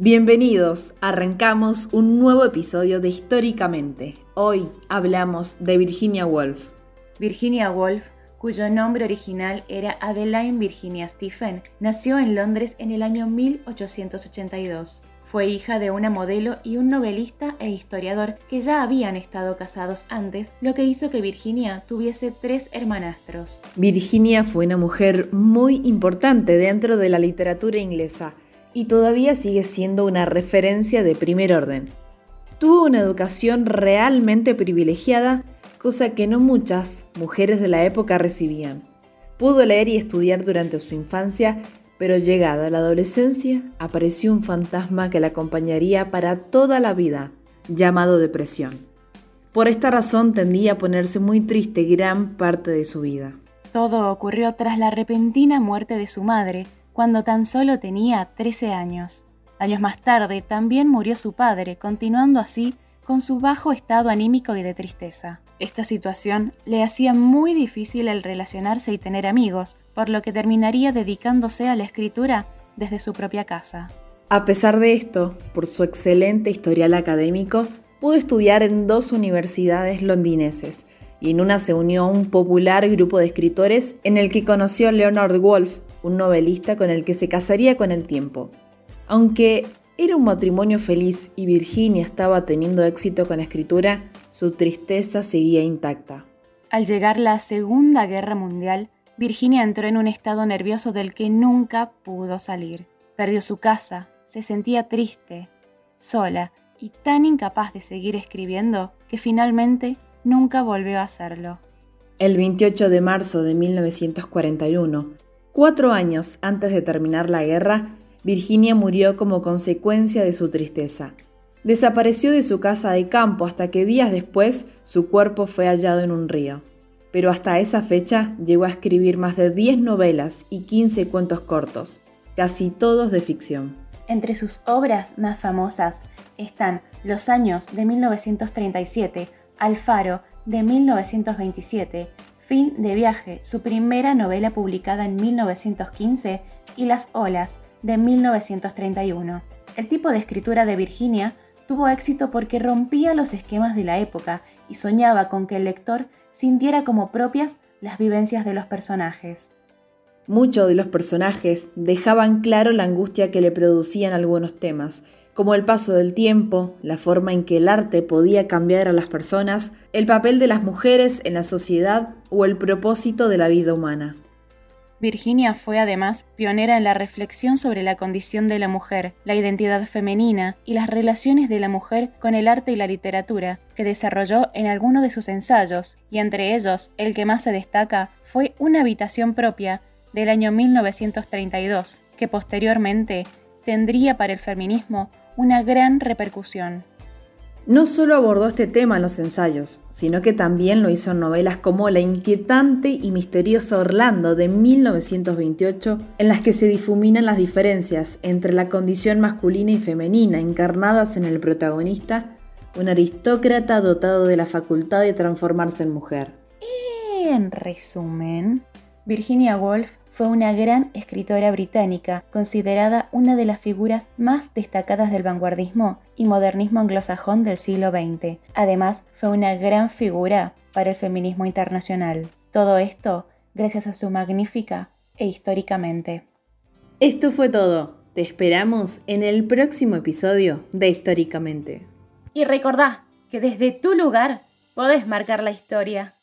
Bienvenidos, arrancamos un nuevo episodio de Históricamente. Hoy hablamos de Virginia Woolf. Virginia Woolf, cuyo nombre original era Adeline Virginia Stephen, nació en Londres en el año 1882. Fue hija de una modelo y un novelista e historiador que ya habían estado casados antes, lo que hizo que Virginia tuviese tres hermanastros. Virginia fue una mujer muy importante dentro de la literatura inglesa y todavía sigue siendo una referencia de primer orden. Tuvo una educación realmente privilegiada, cosa que no muchas mujeres de la época recibían. Pudo leer y estudiar durante su infancia, pero llegada la adolescencia apareció un fantasma que la acompañaría para toda la vida, llamado depresión. Por esta razón tendía a ponerse muy triste gran parte de su vida. Todo ocurrió tras la repentina muerte de su madre, cuando tan solo tenía 13 años. Años más tarde también murió su padre, continuando así con su bajo estado anímico y de tristeza. Esta situación le hacía muy difícil el relacionarse y tener amigos, por lo que terminaría dedicándose a la escritura desde su propia casa. A pesar de esto, por su excelente historial académico, pudo estudiar en dos universidades londineses y en una se unió a un popular grupo de escritores en el que conoció a Leonard Woolf, un novelista con el que se casaría con el tiempo. Aunque era un matrimonio feliz y Virginia estaba teniendo éxito con la escritura, su tristeza seguía intacta. Al llegar la Segunda Guerra Mundial, Virginia entró en un estado nervioso del que nunca pudo salir. Perdió su casa, se sentía triste, sola y tan incapaz de seguir escribiendo que finalmente nunca volvió a hacerlo. El 28 de marzo de 1941, Cuatro años antes de terminar la guerra, Virginia murió como consecuencia de su tristeza. Desapareció de su casa de campo hasta que días después su cuerpo fue hallado en un río. Pero hasta esa fecha llegó a escribir más de 10 novelas y 15 cuentos cortos, casi todos de ficción. Entre sus obras más famosas están Los años de 1937, Alfaro de 1927, Fin de viaje, su primera novela publicada en 1915, y Las olas, de 1931. El tipo de escritura de Virginia tuvo éxito porque rompía los esquemas de la época y soñaba con que el lector sintiera como propias las vivencias de los personajes. Muchos de los personajes dejaban claro la angustia que le producían algunos temas, como el paso del tiempo, la forma en que el arte podía cambiar a las personas, el papel de las mujeres en la sociedad o el propósito de la vida humana. Virginia fue además pionera en la reflexión sobre la condición de la mujer, la identidad femenina y las relaciones de la mujer con el arte y la literatura, que desarrolló en algunos de sus ensayos, y entre ellos el que más se destaca fue Una habitación propia del año 1932, que posteriormente tendría para el feminismo una gran repercusión. No solo abordó este tema en los ensayos, sino que también lo hizo en novelas como La inquietante y misteriosa Orlando de 1928, en las que se difuminan las diferencias entre la condición masculina y femenina encarnadas en el protagonista, un aristócrata dotado de la facultad de transformarse en mujer. En resumen, Virginia Woolf fue una gran escritora británica, considerada una de las figuras más destacadas del vanguardismo y modernismo anglosajón del siglo XX. Además, fue una gran figura para el feminismo internacional. Todo esto gracias a su magnífica e históricamente. Esto fue todo. Te esperamos en el próximo episodio de Históricamente. Y recordá que desde tu lugar podés marcar la historia.